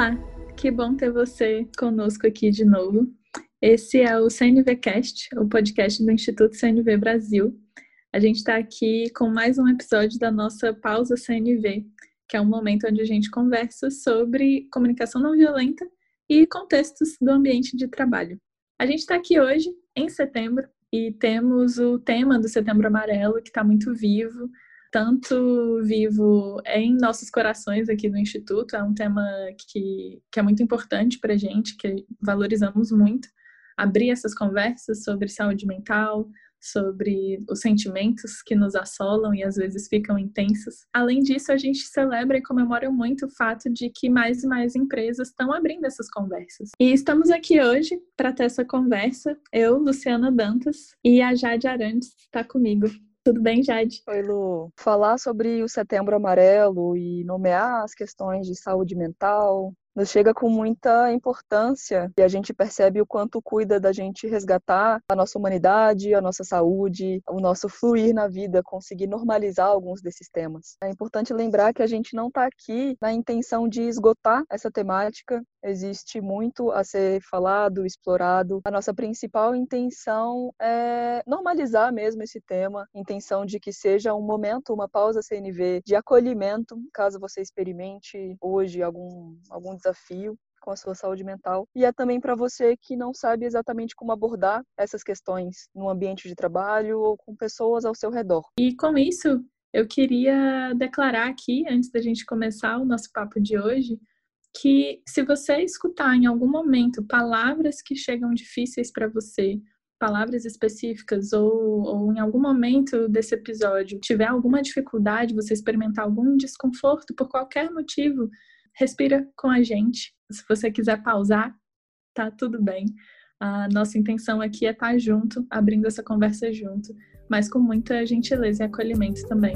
Olá, que bom ter você conosco aqui de novo. Esse é o CNVcast, o podcast do Instituto CNV Brasil. A gente está aqui com mais um episódio da nossa pausa CNV, que é um momento onde a gente conversa sobre comunicação não violenta e contextos do ambiente de trabalho. A gente está aqui hoje, em setembro, e temos o tema do Setembro Amarelo, que está muito vivo, tanto vivo em nossos corações aqui no Instituto, é um tema que, que é muito importante para a gente, que valorizamos muito, abrir essas conversas sobre saúde mental, sobre os sentimentos que nos assolam e às vezes ficam intensos. Além disso, a gente celebra e comemora muito o fato de que mais e mais empresas estão abrindo essas conversas. E estamos aqui hoje para ter essa conversa, eu, Luciana Dantas, e a Jade Arantes está comigo. Tudo bem, Jade? Oi, Lu. Falar sobre o Setembro Amarelo e nomear as questões de saúde mental, nos chega com muita importância e a gente percebe o quanto cuida da gente resgatar a nossa humanidade, a nossa saúde, o nosso fluir na vida, conseguir normalizar alguns desses temas. É importante lembrar que a gente não está aqui na intenção de esgotar essa temática, existe muito a ser falado, explorado. A nossa principal intenção é normalizar mesmo esse tema, intenção de que seja um momento, uma pausa CNV de acolhimento, caso você experimente hoje algum, algum desafio com a sua saúde mental. E é também para você que não sabe exatamente como abordar essas questões no ambiente de trabalho ou com pessoas ao seu redor. E com isso, eu queria declarar aqui, antes da gente começar o nosso papo de hoje, que se você escutar em algum momento palavras que chegam difíceis para você, palavras específicas, ou, ou, em algum momento desse episódio tiver alguma dificuldade, você experimentar algum desconforto por qualquer motivo, respira com a gente. Se você quiser pausar, tá tudo bem. A nossa intenção aqui é estar junto, abrindo essa conversa junto, mas com muita gentileza e acolhimento também.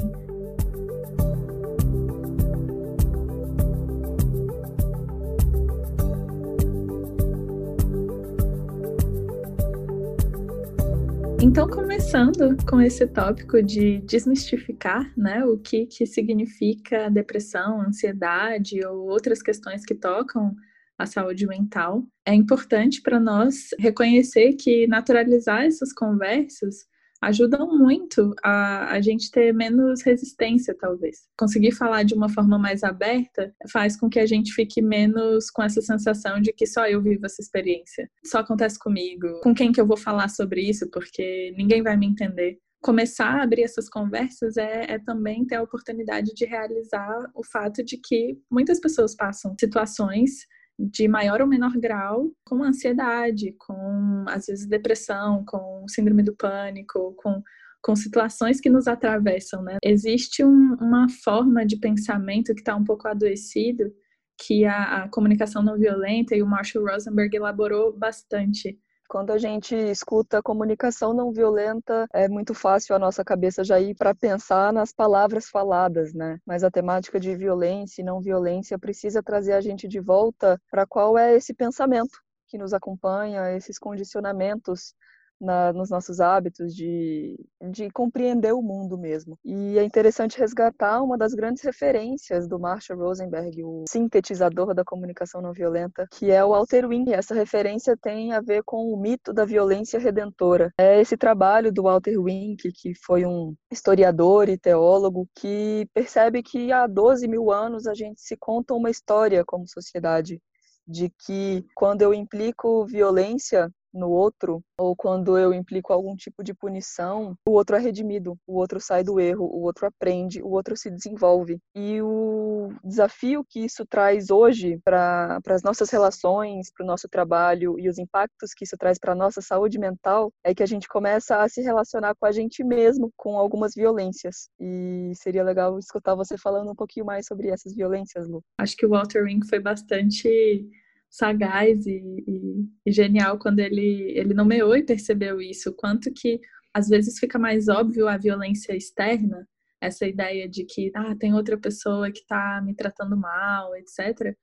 Então, começando com esse tópico de desmistificar né, o que, que significa depressão, ansiedade ou outras questões que tocam a saúde mental, é importante para nós reconhecer que naturalizar essas conversas ajudam muito a, a gente ter menos resistência, talvez. Conseguir falar de uma forma mais aberta faz com que a gente fique menos com essa sensação de que só eu vivo essa experiência. Só acontece comigo. Com quem que eu vou falar sobre isso? Porque ninguém vai me entender começar a abrir essas conversas é, é, também ter a oportunidade de realizar o fato de que muitas pessoas passam situações de maior ou menor grau com ansiedade, com às vezes depressão, com síndrome do pânico, com, com situações que nos atravessam, né? Existe um, uma forma de pensamento que está um pouco adoecido que a, a comunicação não violenta e o Marshall Rosenberg elaborou bastante quando a gente escuta comunicação não violenta, é muito fácil a nossa cabeça já ir para pensar nas palavras faladas, né? Mas a temática de violência e não violência precisa trazer a gente de volta para qual é esse pensamento que nos acompanha, esses condicionamentos na, nos nossos hábitos de, de compreender o mundo mesmo. E é interessante resgatar uma das grandes referências do Marshall Rosenberg, o sintetizador da comunicação não violenta, que é o Walter Wing. Essa referência tem a ver com o mito da violência redentora. É esse trabalho do Walter Wink, que foi um historiador e teólogo, que percebe que há 12 mil anos a gente se conta uma história como sociedade de que quando eu implico violência no outro, ou quando eu implico algum tipo de punição, o outro é redimido, o outro sai do erro, o outro aprende, o outro se desenvolve. E o desafio que isso traz hoje para as nossas relações, para o nosso trabalho e os impactos que isso traz para a nossa saúde mental é que a gente começa a se relacionar com a gente mesmo com algumas violências. E seria legal escutar você falando um pouquinho mais sobre essas violências, Lu. Acho que o Walter Ring foi bastante sagaz e, e, e, genial quando ele, ele nomeou e percebeu isso, quanto que às vezes fica mais óbvio a violência externa, essa ideia de que ah, tem outra pessoa que está me tratando mal, etc.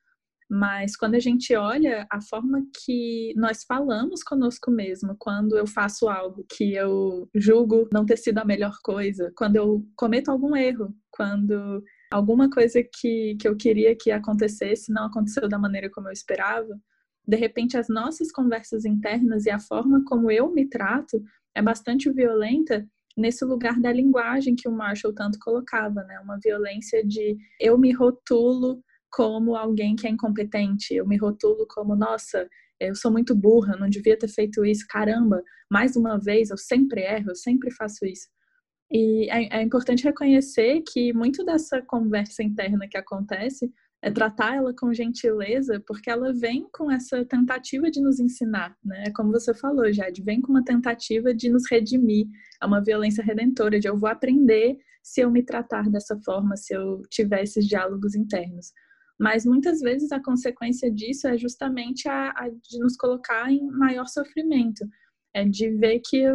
Mas quando a gente olha a forma que nós falamos conosco mesmo, quando eu faço algo que eu julgo não ter sido a melhor coisa, quando eu cometo algum erro, quando alguma coisa que, que eu queria que acontecesse não aconteceu da maneira como eu esperava, de repente as nossas conversas internas e a forma como eu me trato é bastante violenta nesse lugar da linguagem que o Marshall tanto colocava, né? Uma violência de eu me rotulo como alguém que é incompetente, eu me rotulo como, nossa, eu sou muito burra, não devia ter feito isso, caramba, mais uma vez, eu sempre erro, eu sempre faço isso. E é, é importante reconhecer que muito dessa conversa interna que acontece é tratar ela com gentileza, porque ela vem com essa tentativa de nos ensinar, né? Como você falou, Jade, vem com uma tentativa de nos redimir, é uma violência redentora, de eu vou aprender se eu me tratar dessa forma, se eu tiver esses diálogos internos. Mas muitas vezes a consequência disso é justamente a, a de nos colocar em maior sofrimento, é de ver que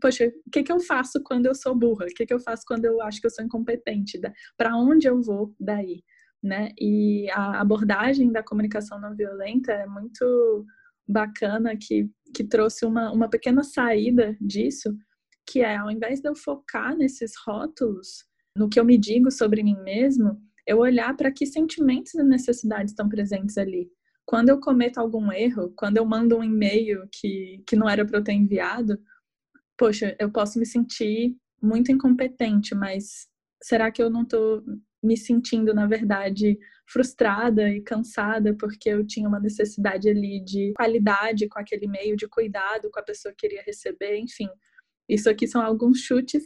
poxa, o que, que eu faço quando eu sou burra? O que, que eu faço quando eu acho que eu sou incompetente? Para onde eu vou daí? Né? E a abordagem da comunicação não violenta é muito bacana, que, que trouxe uma, uma pequena saída disso, que é, ao invés de eu focar nesses rótulos, no que eu me digo sobre mim mesmo, eu olhar para que sentimentos e necessidades estão presentes ali. Quando eu cometo algum erro, quando eu mando um e-mail que, que não era para eu ter enviado, poxa, eu posso me sentir muito incompetente, mas será que eu não estou me sentindo, na verdade, frustrada e cansada porque eu tinha uma necessidade ali de qualidade com aquele e-mail, de cuidado com a pessoa que queria receber, enfim. Isso aqui são alguns chutes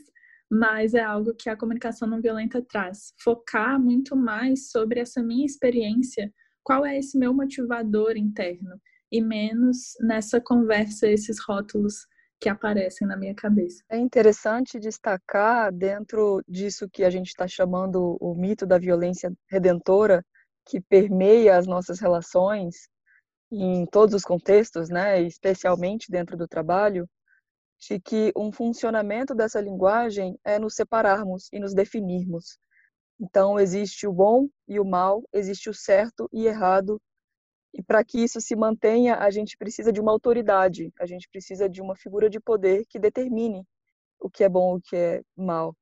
mas é algo que a comunicação não violenta traz. Focar muito mais sobre essa minha experiência, qual é esse meu motivador interno, e menos nessa conversa, esses rótulos que aparecem na minha cabeça. É interessante destacar, dentro disso que a gente está chamando o mito da violência redentora, que permeia as nossas relações em todos os contextos, né, especialmente dentro do trabalho, de que um funcionamento dessa linguagem é nos separarmos e nos definirmos. Então, existe o bom e o mal, existe o certo e errado, e para que isso se mantenha, a gente precisa de uma autoridade, a gente precisa de uma figura de poder que determine o que é bom o que é mal.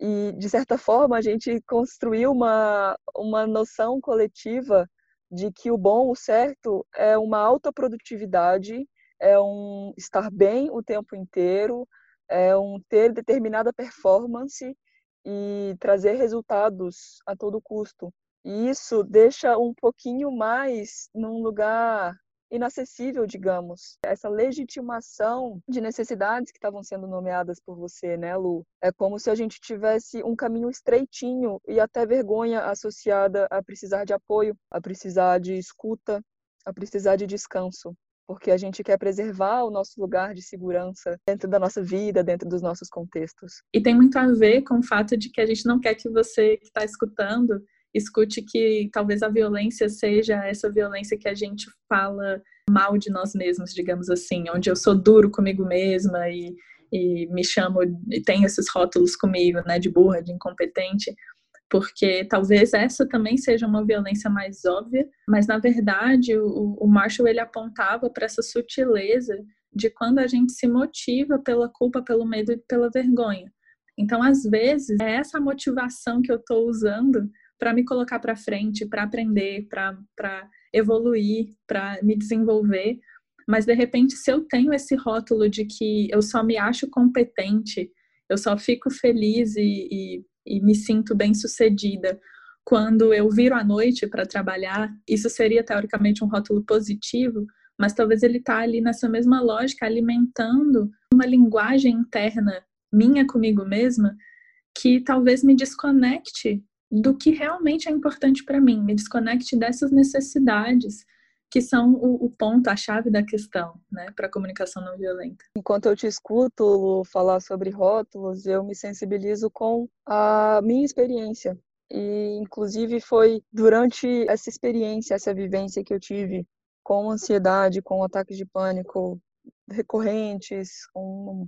E, de certa forma, a gente construiu uma, uma noção coletiva de que o bom, o certo, é uma alta produtividade é um estar bem o tempo inteiro, é um ter determinada performance e trazer resultados a todo custo. E isso deixa um pouquinho mais num lugar inacessível, digamos. Essa legitimação de necessidades que estavam sendo nomeadas por você, né, Lu? É como se a gente tivesse um caminho estreitinho e até vergonha associada a precisar de apoio, a precisar de escuta, a precisar de descanso porque a gente quer preservar o nosso lugar de segurança dentro da nossa vida, dentro dos nossos contextos. E tem muito a ver com o fato de que a gente não quer que você que está escutando escute que talvez a violência seja essa violência que a gente fala mal de nós mesmos, digamos assim, onde eu sou duro comigo mesma e, e me chamo e tenho esses rótulos comigo, né, de burra, de incompetente porque talvez essa também seja uma violência mais óbvia, mas na verdade o, o Marshall ele apontava para essa sutileza de quando a gente se motiva pela culpa, pelo medo e pela vergonha. Então, às vezes, é essa motivação que eu estou usando para me colocar para frente, para aprender, para evoluir, para me desenvolver. Mas, de repente, se eu tenho esse rótulo de que eu só me acho competente, eu só fico feliz e, e e me sinto bem sucedida quando eu viro à noite para trabalhar, isso seria teoricamente um rótulo positivo, mas talvez ele está ali nessa mesma lógica, alimentando uma linguagem interna minha comigo mesma, que talvez me desconecte do que realmente é importante para mim, me desconecte dessas necessidades que são o, o ponto, a chave da questão, né, para a comunicação não violenta. Enquanto eu te escuto falar sobre rótulos, eu me sensibilizo com a minha experiência. E, inclusive, foi durante essa experiência, essa vivência que eu tive com ansiedade, com ataques de pânico recorrentes, com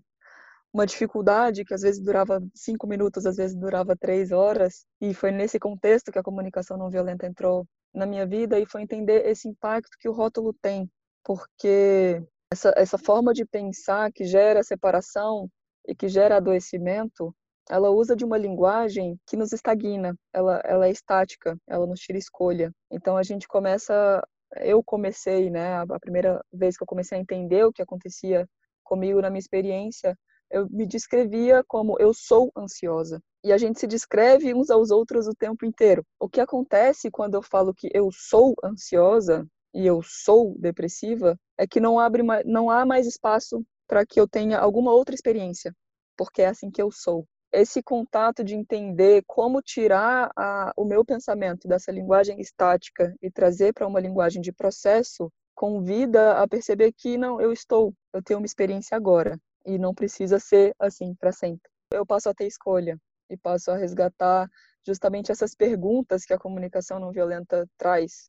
uma dificuldade que às vezes durava cinco minutos, às vezes durava três horas. E foi nesse contexto que a comunicação não violenta entrou na minha vida e foi entender esse impacto que o rótulo tem, porque essa, essa forma de pensar que gera separação e que gera adoecimento ela usa de uma linguagem que nos estagna, ela, ela é estática, ela nos tira escolha. Então a gente começa, eu comecei, né, a primeira vez que eu comecei a entender o que acontecia comigo na minha experiência, eu me descrevia como eu sou ansiosa. E a gente se descreve uns aos outros o tempo inteiro. O que acontece quando eu falo que eu sou ansiosa e eu sou depressiva é que não abre não há mais espaço para que eu tenha alguma outra experiência, porque é assim que eu sou. Esse contato de entender como tirar a, o meu pensamento dessa linguagem estática e trazer para uma linguagem de processo convida a perceber que não, eu estou, eu tenho uma experiência agora e não precisa ser assim para sempre. Eu passo a ter escolha e passo a resgatar justamente essas perguntas que a comunicação não violenta traz,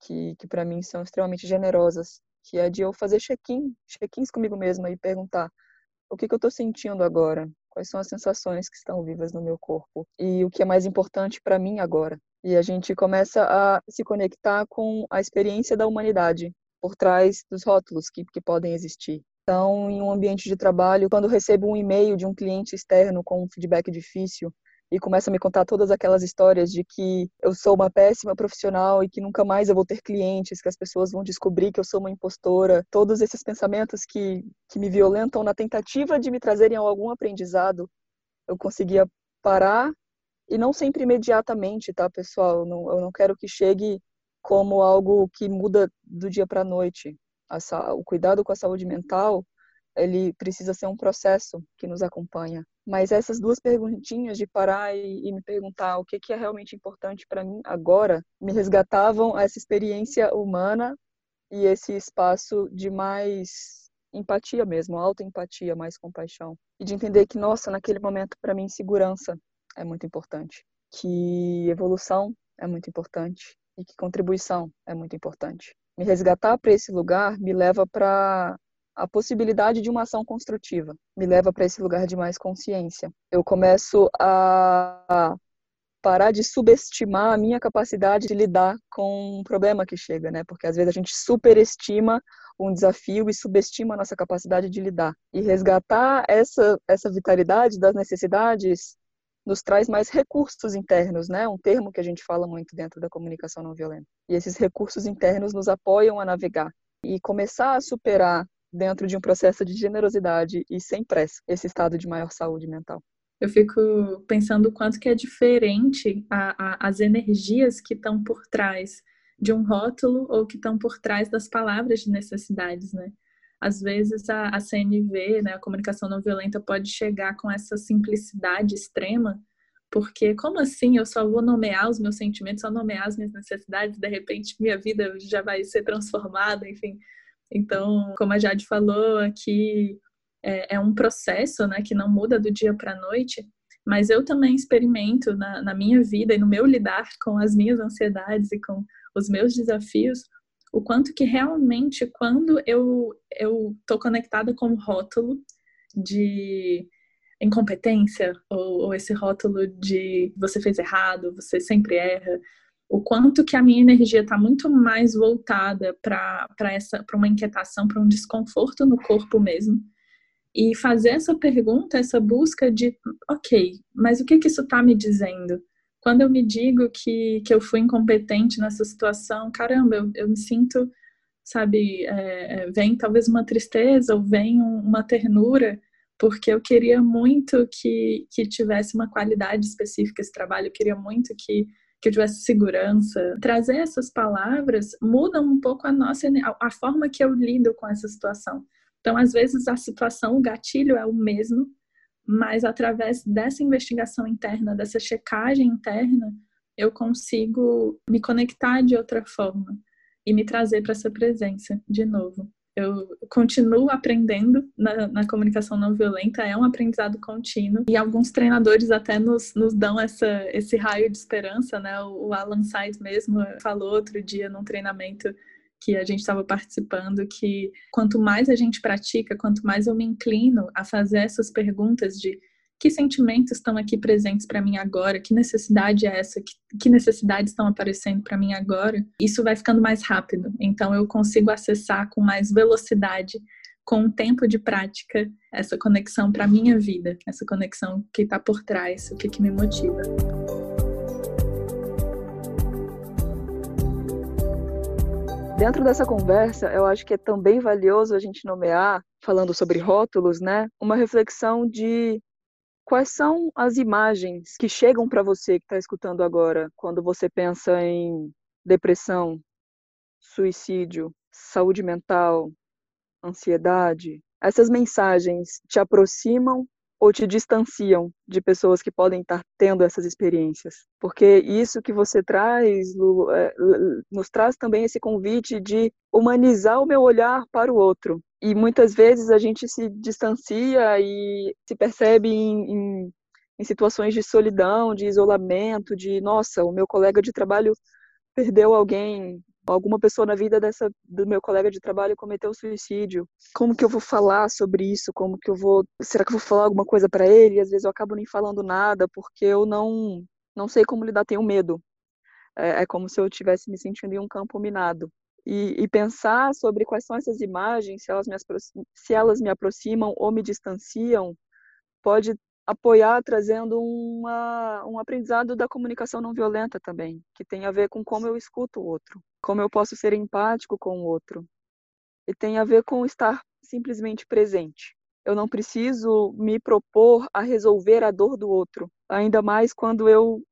que, que para mim são extremamente generosas, que é de eu fazer check-in, check-ins comigo mesma e perguntar o que, que eu estou sentindo agora, quais são as sensações que estão vivas no meu corpo e o que é mais importante para mim agora. E a gente começa a se conectar com a experiência da humanidade por trás dos rótulos que, que podem existir. Então, em um ambiente de trabalho, quando recebo um e-mail de um cliente externo com um feedback difícil e começa a me contar todas aquelas histórias de que eu sou uma péssima profissional e que nunca mais eu vou ter clientes, que as pessoas vão descobrir que eu sou uma impostora, todos esses pensamentos que, que me violentam na tentativa de me trazerem algum aprendizado, eu conseguia parar e não sempre imediatamente, tá, pessoal? Eu não, eu não quero que chegue como algo que muda do dia para a noite a, o cuidado com a saúde mental, ele precisa ser um processo que nos acompanha. Mas essas duas perguntinhas de parar e, e me perguntar o que, que é realmente importante para mim agora, me resgatavam essa experiência humana e esse espaço de mais empatia mesmo, autoempatia, mais compaixão. E de entender que, nossa, naquele momento, para mim, segurança é muito importante, que evolução é muito importante e que contribuição é muito importante me resgatar para esse lugar me leva para a possibilidade de uma ação construtiva, me leva para esse lugar de mais consciência. Eu começo a parar de subestimar a minha capacidade de lidar com um problema que chega, né? Porque às vezes a gente superestima um desafio e subestima a nossa capacidade de lidar. E resgatar essa essa vitalidade das necessidades nos traz mais recursos internos, né? Um termo que a gente fala muito dentro da comunicação não violenta. E esses recursos internos nos apoiam a navegar e começar a superar dentro de um processo de generosidade e sem pressa esse estado de maior saúde mental. Eu fico pensando o quanto que é diferente a, a, as energias que estão por trás de um rótulo ou que estão por trás das palavras de necessidades, né? Às vezes a, a CNV, né, a comunicação não violenta, pode chegar com essa simplicidade extrema, porque como assim eu só vou nomear os meus sentimentos, só nomear as minhas necessidades, de repente minha vida já vai ser transformada, enfim. Então, como a Jade falou aqui, é, é um processo, né, que não muda do dia para a noite, mas eu também experimento na, na minha vida e no meu lidar com as minhas ansiedades e com os meus desafios o quanto que realmente quando eu eu tô conectada com o rótulo de incompetência ou, ou, esse rótulo de você fez errado, você sempre erra, o quanto que a minha energia está muito mais voltada para essa para uma inquietação, para um desconforto no corpo mesmo. E fazer essa pergunta, essa busca de, ok, mas o que que isso está me dizendo? Quando eu me digo que, que eu fui incompetente nessa situação, caramba, eu, eu me sinto, sabe, é, é, vem talvez uma tristeza ou vem uma ternura, porque eu queria muito que, que tivesse uma qualidade específica esse trabalho, eu queria muito que, que eu tivesse segurança. Trazer essas palavras muda um pouco a nossa, a, a forma que eu lido com essa situação. Então, às vezes, a situação, o gatilho é o mesmo, mas através dessa investigação interna, dessa checagem interna, eu consigo me conectar de outra forma e me trazer para essa presença de novo. Eu continuo aprendendo na, na, comunicação não violenta, é um aprendizado contínuo, e alguns treinadores até nos, nos dão essa, esse raio de esperança, né? O, o Alan Sais mesmo falou outro dia num treinamento que a gente estava participando, que quanto mais a gente pratica, quanto mais eu me inclino a fazer essas perguntas de que sentimentos estão aqui presentes para mim agora, que necessidade é essa, que, que necessidades estão aparecendo para mim agora, isso vai ficando mais rápido. Então eu consigo acessar com mais velocidade com o tempo de prática, essa conexão para minha vida, essa conexão que está por trás, o que, que me motiva. Dentro dessa conversa, eu acho que é também valioso a gente nomear, falando sobre rótulos, né, uma reflexão de quais são as imagens que chegam para você que está escutando agora, quando você pensa em depressão, suicídio, saúde mental, ansiedade. Essas mensagens te aproximam ou te distanciam de pessoas que podem estar tendo essas experiências. Porque isso que você traz, Lu, é, nos traz também esse convite de humanizar o meu olhar para o outro. E muitas vezes a gente se distancia e se percebe em, em, em situações de solidão, de isolamento, de nossa, o meu colega de trabalho perdeu alguém, alguma pessoa na vida dessa do meu colega de trabalho cometeu suicídio. Como que eu vou falar sobre isso? Como que eu vou, será que eu vou falar alguma coisa para ele? Às vezes eu acabo nem falando nada porque eu não não sei como lidar, tenho medo. É, é como se eu estivesse me sentindo em um campo minado. E, e, pensar sobre quais são essas imagens, se elas, me, se elas me aproximam ou me distanciam, pode apoiar trazendo uma, um aprendizado da comunicação não violenta também, que tem a ver com como eu escuto o outro, como eu posso ser empático com o outro, e tem a ver com estar simplesmente presente. Eu não preciso me propor a resolver a dor do outro, ainda mais quando eu,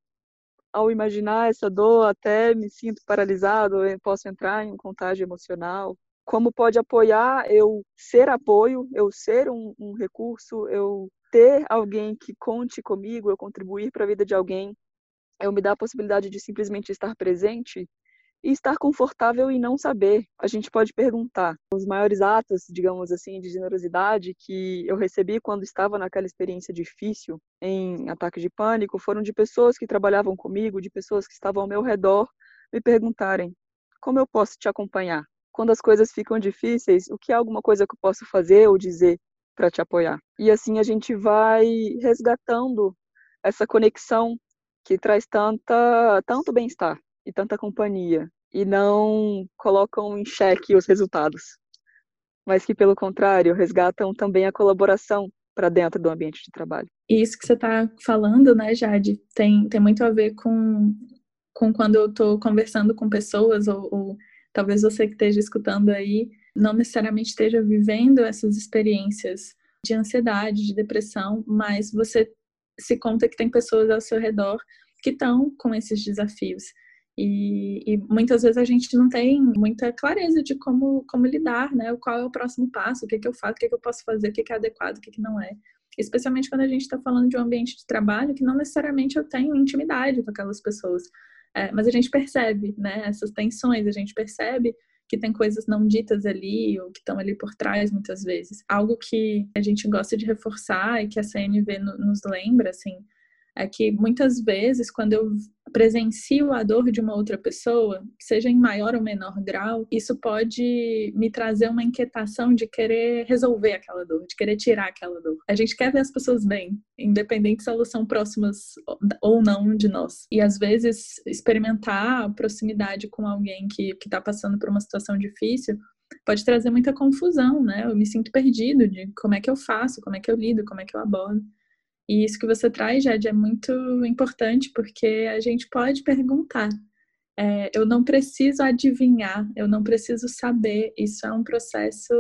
ao imaginar essa dor, até me sinto paralisado, eu posso entrar em um contágio emocional. Como pode apoiar eu ser apoio, eu ser um, um recurso, eu ter alguém que conte comigo, eu contribuir para a vida de alguém, eu me dar a possibilidade de simplesmente estar presente e estar confortável e não saber. A gente pode perguntar. Os maiores atos, digamos assim, de generosidade que eu recebi quando estava naquela experiência difícil, em ataque de pânico, foram de pessoas que trabalhavam comigo, de pessoas que estavam ao meu redor, me perguntarem: como eu posso te acompanhar? Quando as coisas ficam difíceis, o que é alguma coisa que eu posso fazer ou dizer para te apoiar. E assim a gente vai resgatando essa conexão que traz tanta, tanto bem-estar e tanta companhia e não colocam em xeque os resultados, mas que pelo contrário resgatam também a colaboração para dentro do ambiente de trabalho. E isso que você está falando, né, Jade, tem, tem muito a ver com, com quando eu estou conversando com pessoas, ou, ou talvez você que esteja escutando aí, não necessariamente esteja vivendo essas experiências de ansiedade, de depressão, mas você se conta que tem pessoas ao seu redor que estão com esses desafios. E, e, muitas vezes a gente não tem muita clareza de como, como lidar, né? Qual é o próximo passo, o que, que eu faço, o que, que eu posso fazer, o que, que é adequado, o que, que não é. Especialmente quando a gente está falando de um ambiente de trabalho que não necessariamente eu tenho intimidade com aquelas pessoas. É, mas a gente percebe, né? Essas tensões, a gente percebe que tem coisas não ditas ali ou que estão ali por trás muitas vezes. Algo que a gente gosta de reforçar e que a CNV nos lembra, assim, é que muitas vezes, quando eu presencio a dor de uma outra pessoa, seja em maior ou menor grau, isso pode me trazer uma inquietação de querer resolver aquela dor, de querer tirar aquela dor. A gente quer ver as pessoas bem, independente se elas são próximas ou não de nós. E às vezes, experimentar a proximidade com alguém que está passando por uma situação difícil pode trazer muita confusão, né? Eu me sinto perdido de como é que eu faço, como é que eu lido, como é que eu abordo. E isso que você traz, Jade, é muito importante, porque a gente pode perguntar. É, eu não preciso adivinhar, eu não preciso saber. Isso é um processo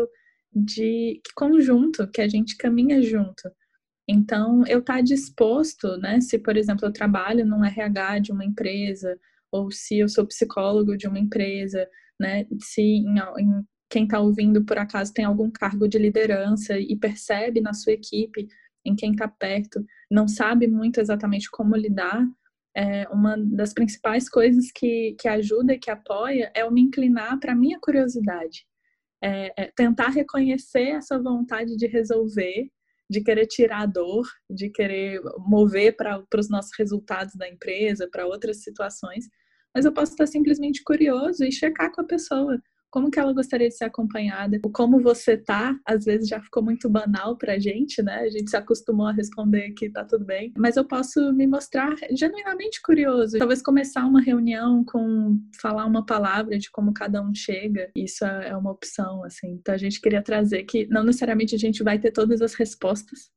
de conjunto, que a gente caminha junto. Então, eu estar tá disposto, né? Se, por exemplo, eu trabalho num RH de uma empresa, ou se eu sou psicólogo de uma empresa, né? Se em, em, quem está ouvindo, por acaso, tem algum cargo de liderança e percebe na sua equipe em quem está perto, não sabe muito exatamente como lidar, é, uma das principais coisas que, que ajuda e que apoia é eu me inclinar para a minha curiosidade. É, é tentar reconhecer essa vontade de resolver, de querer tirar a dor, de querer mover para os nossos resultados da empresa, para outras situações, mas eu posso estar simplesmente curioso e checar com a pessoa como que ela gostaria de ser acompanhada, o como você tá, às vezes já ficou muito banal pra gente, né? A gente se acostumou a responder que tá tudo bem, mas eu posso me mostrar genuinamente curioso, talvez começar uma reunião com falar uma palavra de como cada um chega, isso é uma opção, assim. Então a gente queria trazer que não necessariamente a gente vai ter todas as respostas,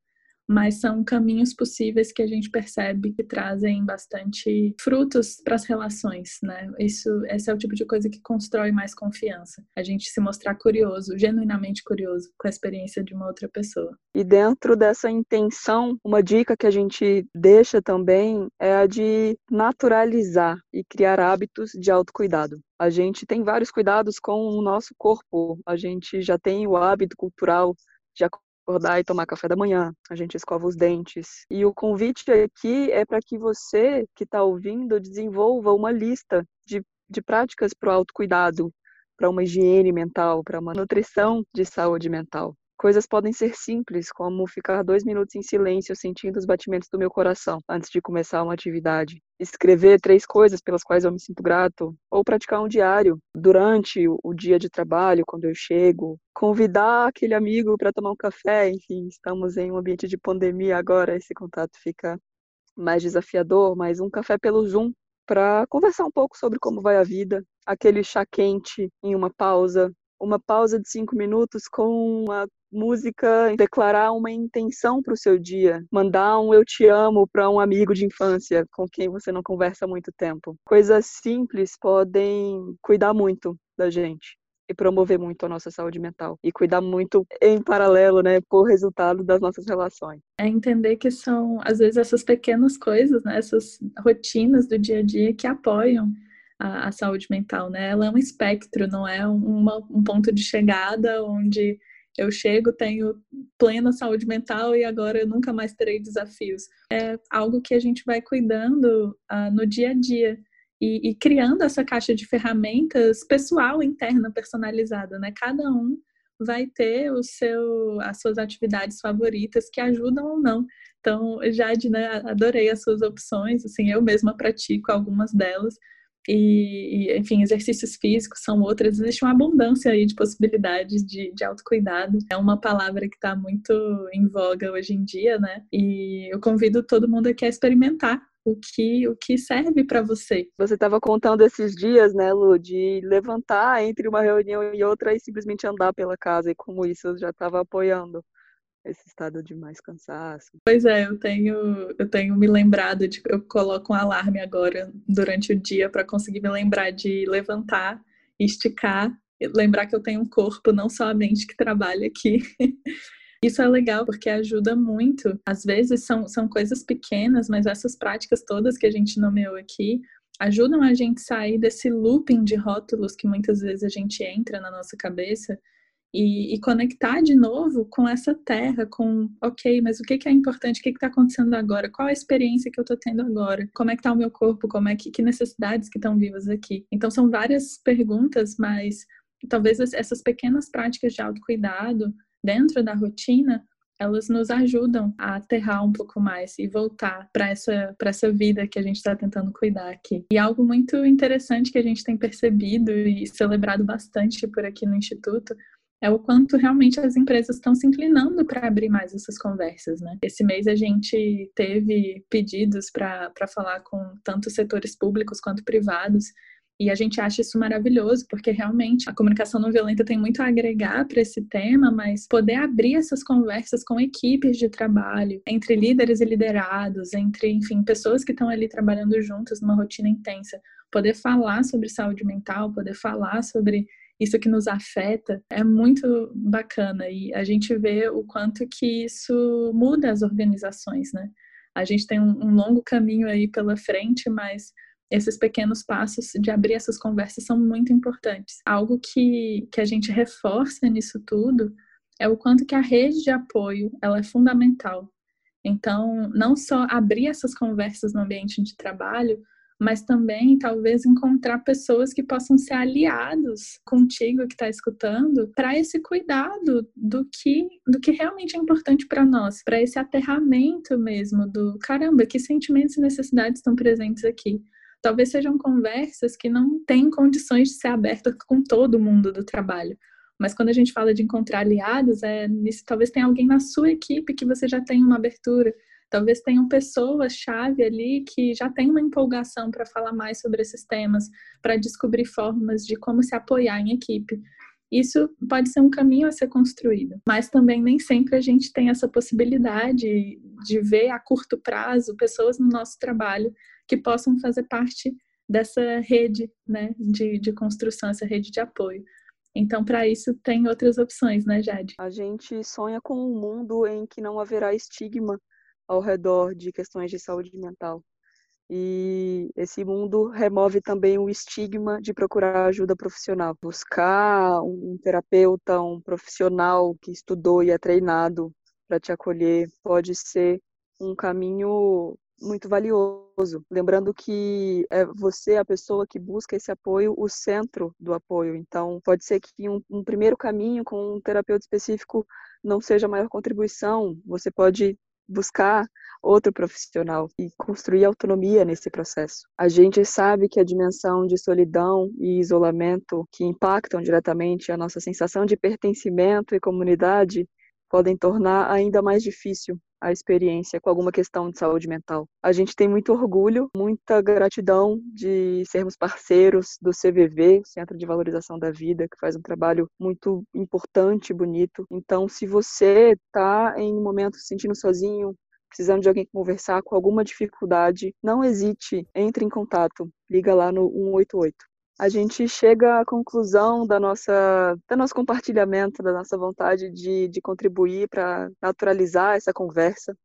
mas são caminhos possíveis que a gente percebe que trazem bastante frutos para as relações, né? Isso, esse é o tipo de coisa que constrói mais confiança. A gente se mostrar curioso, genuinamente curioso com a experiência de uma outra pessoa. E dentro dessa intenção, uma dica que a gente deixa também é a de naturalizar e criar hábitos de autocuidado. A gente tem vários cuidados com o nosso corpo. A gente já tem o hábito cultural de acordar e tomar café da manhã, a gente escova os dentes. E o convite aqui é para que você que está ouvindo desenvolva uma lista de, de práticas para o autocuidado, para uma higiene mental, para uma nutrição de saúde mental. Coisas podem ser simples, como ficar dois minutos em silêncio sentindo os batimentos do meu coração antes de começar uma atividade. Escrever três coisas pelas quais eu me sinto grato. Ou praticar um diário durante o dia de trabalho, quando eu chego. Convidar aquele amigo para tomar um café. Enfim, estamos em um ambiente de pandemia agora, esse contato fica mais desafiador, mas um café pelo Zoom para conversar um pouco sobre como vai a vida, aquele chá quente em uma pausa, uma pausa de cinco minutos com uma música, declarar uma intenção para o seu dia, mandar um eu te amo para um amigo de infância com quem você não conversa há muito tempo. Coisas simples podem cuidar muito da gente e promover muito a nossa saúde mental e cuidar muito em paralelo, né, por resultado das nossas relações. É entender que são às vezes essas pequenas coisas, né, essas rotinas do dia a dia que apoiam a, a saúde mental, né? Ela é um espectro, não é uma, um ponto de chegada onde eu chego, tenho plena saúde mental e agora eu nunca mais terei desafios. É algo que a gente vai cuidando uh, no dia a dia e, e, criando essa caixa de ferramentas pessoal, interna, personalizada, né? Cada um vai ter o seu, as suas atividades favoritas que ajudam ou não. Então, Jade, né, adorei as suas opções, assim, eu mesma pratico algumas delas, e, enfim, exercícios físicos são outras. Existe uma abundância aí de possibilidades de, de autocuidado. É uma palavra que está muito em voga hoje em dia, né? E eu convido todo mundo aqui a experimentar o que, o que serve para você. Você estava contando esses dias, né, Lu, de levantar entre uma reunião e outra e simplesmente andar pela casa, e como isso eu já estava apoiando esse estado de mais cansaço. Pois é, eu tenho, eu tenho me lembrado de eu coloco um alarme agora durante o dia para conseguir me lembrar de levantar, esticar, lembrar que eu tenho um corpo, não só a mente que trabalha aqui. Isso é legal porque ajuda muito. Às vezes são, são coisas pequenas, mas essas práticas todas que a gente nomeou aqui ajudam a gente sair desse looping de rótulos que muitas vezes a gente entra na nossa cabeça e, e, conectar de novo com essa terra, com, ok, mas o que, que é importante, o que está acontecendo agora, qual a experiência que eu estou tendo agora, como é que está o meu corpo, como é que, que necessidades que estão vivas aqui. Então são várias perguntas, mas talvez essas pequenas práticas de autocuidado dentro da rotina elas nos ajudam a aterrar um pouco mais e voltar para essa, essa vida que a gente está tentando cuidar aqui. E algo muito interessante que a gente tem percebido e celebrado bastante por aqui no Instituto é o quanto realmente as empresas estão se inclinando para abrir mais essas conversas, né? Esse mês a gente teve pedidos para falar com tanto setores públicos quanto privados e a gente acha isso maravilhoso, porque realmente a comunicação não violenta tem muito a agregar para esse tema, mas poder abrir essas conversas com equipes de trabalho, entre líderes e liderados, entre, enfim, pessoas que estão ali trabalhando juntas numa rotina intensa, poder falar sobre saúde mental, poder falar sobre isso que nos afeta, é muito bacana e a gente vê o quanto que isso muda as organizações, né? A gente tem um, um longo caminho aí pela frente, mas esses pequenos passos de abrir essas conversas são muito importantes. Algo que, que a gente reforça nisso tudo é o quanto que a rede de apoio ela é fundamental. Então, não só abrir essas conversas no ambiente de trabalho, mas também talvez encontrar pessoas que possam ser aliados contigo que está escutando para esse cuidado do que do que realmente é importante para nós, para esse aterramento mesmo do caramba, que sentimentos e necessidades estão presentes aqui. talvez sejam conversas que não têm condições de ser abertas com todo mundo do trabalho. Mas quando a gente fala de encontrar aliados, é nisso, talvez tenha alguém na sua equipe que você já tem uma abertura, talvez tenham pessoas-chave ali que já têm uma empolgação para falar mais sobre esses temas, para descobrir formas de como se apoiar em equipe. Isso pode ser um caminho a ser construído, mas também nem sempre a gente tem essa possibilidade de ver a curto prazo pessoas no nosso trabalho que possam fazer parte dessa rede né, de, de construção, essa rede de apoio. Então, para isso, tem outras opções, né, Jade? A gente sonha com um mundo em que não haverá estigma ao redor de questões de saúde mental. E esse mundo remove também o estigma de procurar ajuda profissional. Buscar um terapeuta, um profissional que estudou e é treinado para te acolher pode ser um caminho muito valioso. Lembrando que é você a pessoa que busca esse apoio, o centro do apoio. Então, pode ser que um, um primeiro caminho com um terapeuta específico não seja a maior contribuição. Você pode buscar outro profissional e construir autonomia nesse processo. A gente sabe que a dimensão de solidão e isolamento que impactam diretamente a nossa sensação de pertencimento e comunidade podem tornar ainda mais difícil a experiência com alguma questão de saúde mental. A gente tem muito orgulho, muita gratidão de sermos parceiros do CVV, Centro de Valorização da Vida, que faz um trabalho muito importante bonito. Então, se você está em um momento se sentindo sozinho, precisando de alguém conversar com alguma dificuldade, não hesite, entre em contato, liga lá no 188 a gente chega à conclusão da nossa, do nosso compartilhamento, da nossa vontade de, de contribuir para naturalizar essa conversa.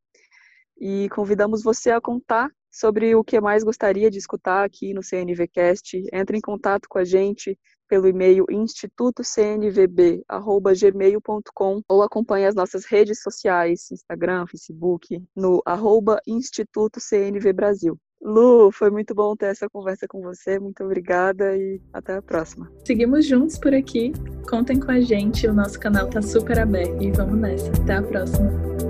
E convidamos você a contar sobre o que mais gostaria de escutar aqui no CNVcast. Entre em contato com a gente pelo e-mail institutocnvb@gmail.com ou acompanhe as nossas redes sociais, Instagram, Facebook, no arroba Instituto CNV Brasil. Lu, foi muito bom ter essa conversa com você. Muito obrigada e até a próxima. Seguimos juntos por aqui. Contem com a gente, o nosso canal tá super aberto e vamos nessa. Até a próxima.